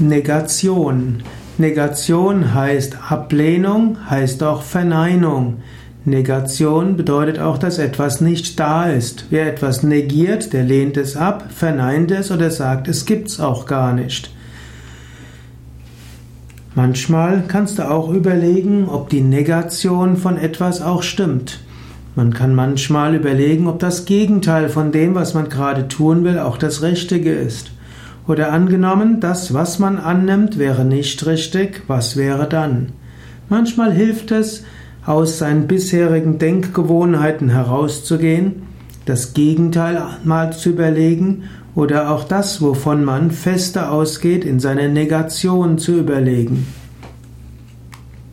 Negation. Negation heißt Ablehnung, heißt auch Verneinung. Negation bedeutet auch, dass etwas nicht da ist. Wer etwas negiert, der lehnt es ab, verneint es oder sagt, es gibt's auch gar nicht. Manchmal kannst du auch überlegen, ob die Negation von etwas auch stimmt. Man kann manchmal überlegen, ob das Gegenteil von dem, was man gerade tun will, auch das Richtige ist. Oder angenommen, das, was man annimmt, wäre nicht richtig, was wäre dann? Manchmal hilft es, aus seinen bisherigen Denkgewohnheiten herauszugehen, das Gegenteil mal zu überlegen oder auch das, wovon man feste ausgeht, in seiner Negation zu überlegen.